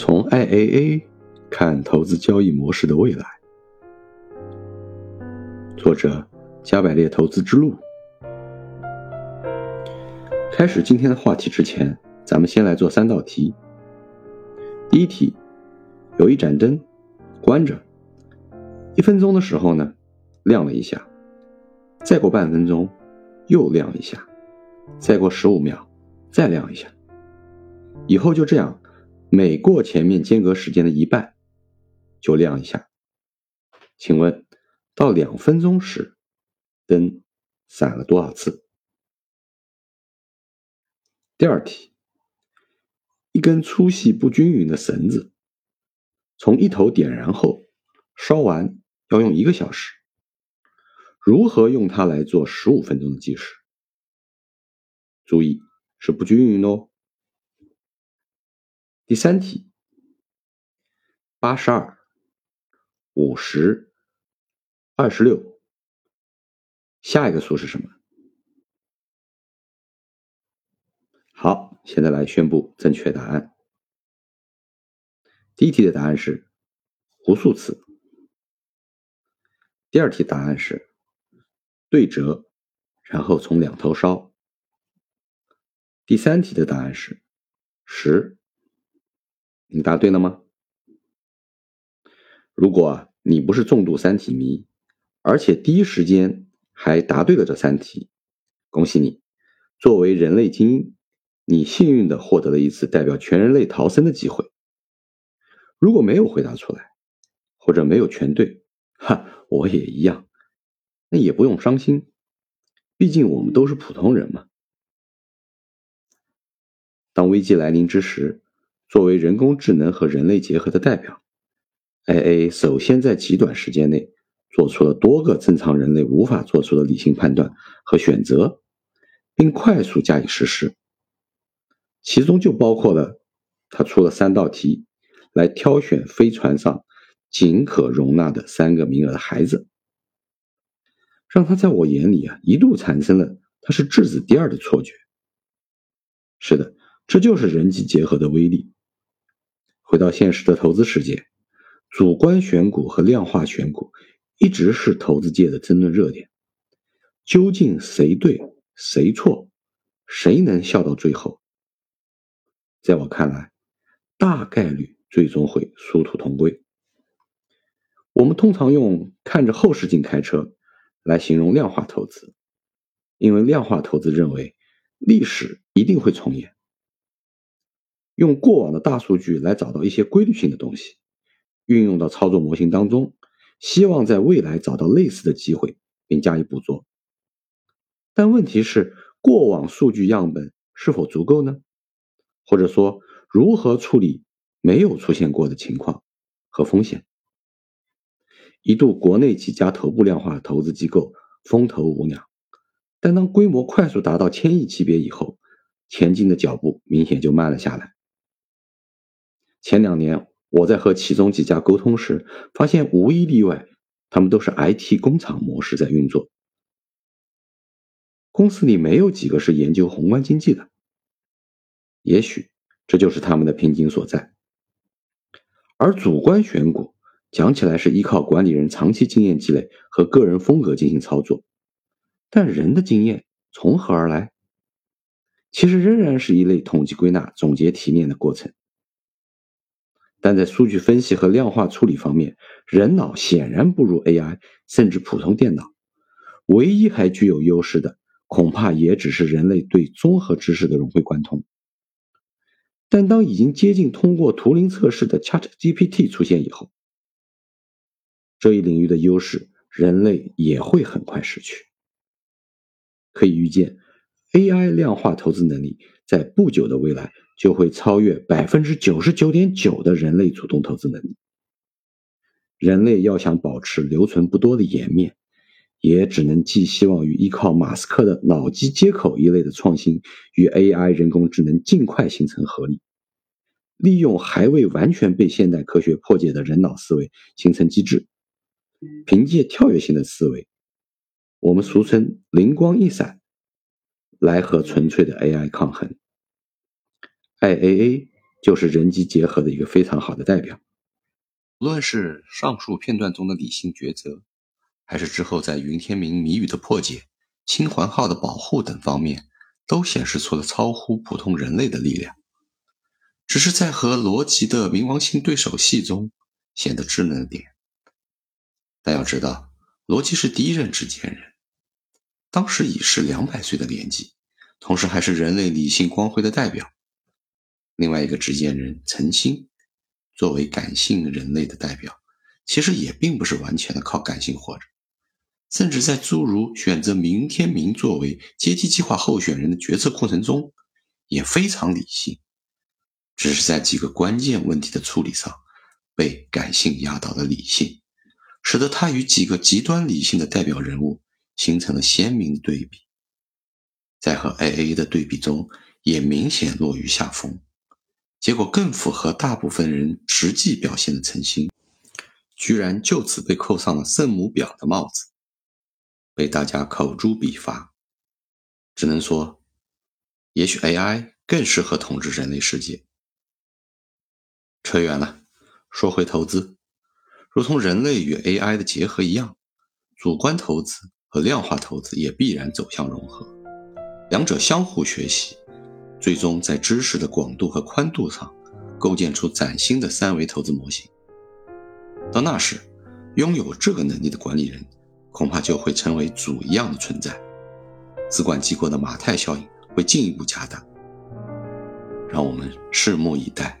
从 IAA 看投资交易模式的未来。作者：加百列投资之路。开始今天的话题之前，咱们先来做三道题。第一题，有一盏灯关着，一分钟的时候呢，亮了一下，再过半分钟又亮一下，再过十五秒再亮一下，以后就这样，每过前面间隔时间的一半就亮一下。请问，到两分钟时，灯闪了多少次？第二题，一根粗细不均匀的绳子，从一头点燃后，烧完要用一个小时。如何用它来做十五分钟的计时？注意是不均匀哦。第三题，八十二、五十、二十六，下一个数是什么？好，现在来宣布正确答案。第一题的答案是无数次，第二题答案是对折，然后从两头烧。第三题的答案是十，你答对了吗？如果你不是重度三体迷，而且第一时间还答对了这三题，恭喜你，作为人类精英。你幸运的获得了一次代表全人类逃生的机会。如果没有回答出来，或者没有全对，哈，我也一样，那也不用伤心，毕竟我们都是普通人嘛。当危机来临之时，作为人工智能和人类结合的代表，AA 首先在极短时间内做出了多个正常人类无法做出的理性判断和选择，并快速加以实施。其中就包括了，他出了三道题，来挑选飞船上仅可容纳的三个名额的孩子，让他在我眼里啊一度产生了他是质子第二的错觉。是的，这就是人机结合的威力。回到现实的投资世界，主观选股和量化选股一直是投资界的争论热点。究竟谁对谁错，谁能笑到最后？在我看来，大概率最终会殊途同归。我们通常用“看着后视镜开车”来形容量化投资，因为量化投资认为历史一定会重演。用过往的大数据来找到一些规律性的东西，运用到操作模型当中，希望在未来找到类似的机会并加以捕捉。但问题是，过往数据样本是否足够呢？或者说，如何处理没有出现过的情况和风险？一度国内几家头部量化投资机构风头无两，但当规模快速达到千亿级别以后，前进的脚步明显就慢了下来。前两年我在和其中几家沟通时，发现无一例外，他们都是 IT 工厂模式在运作，公司里没有几个是研究宏观经济的。也许这就是他们的瓶颈所在，而主观选股讲起来是依靠管理人长期经验积累和个人风格进行操作，但人的经验从何而来？其实仍然是一类统计归纳、总结提炼的过程。但在数据分析和量化处理方面，人脑显然不如 AI，甚至普通电脑。唯一还具有优势的，恐怕也只是人类对综合知识的融会贯通。但当已经接近通过图灵测试的 ChatGPT 出现以后，这一领域的优势，人类也会很快失去。可以预见，AI 量化投资能力在不久的未来就会超越百分之九十九点九的人类主动投资能力。人类要想保持留存不多的颜面，也只能寄希望于依靠马斯克的脑机接口一类的创新，与 AI 人工智能尽快形成合力，利用还未完全被现代科学破解的人脑思维形成机制，凭借跳跃性的思维，我们俗称“灵光一闪”，来和纯粹的 AI 抗衡。IAA 就是人机结合的一个非常好的代表。无论是上述片段中的理性抉择，还是之后在云天明谜语的破解、清环号的保护等方面，都显示出了超乎普通人类的力量。只是在和罗辑的冥王星对手戏中显得稚嫩点。但要知道，罗辑是第一任执剑人，当时已是两百岁的年纪，同时还是人类理性光辉的代表。另外一个执剑人陈星。作为感性人类的代表，其实也并不是完全的靠感性活着，甚至在诸如选择明天明作为阶梯计划候选人的决策过程中，也非常理性，只是在几个关键问题的处理上被感性压倒了理性，使得他与几个极端理性的代表人物形成了鲜明的对比，在和 AA 的对比中也明显落于下风。结果更符合大部分人实际表现的诚心，居然就此被扣上了圣母婊的帽子，被大家口诛笔伐。只能说，也许 AI 更适合统治人类世界。扯远了，说回投资，如同人类与 AI 的结合一样，主观投资和量化投资也必然走向融合，两者相互学习。最终在知识的广度和宽度上，构建出崭新的三维投资模型。到那时，拥有这个能力的管理人，恐怕就会成为主一样的存在。资管机构的马太效应会进一步加大。让我们拭目以待。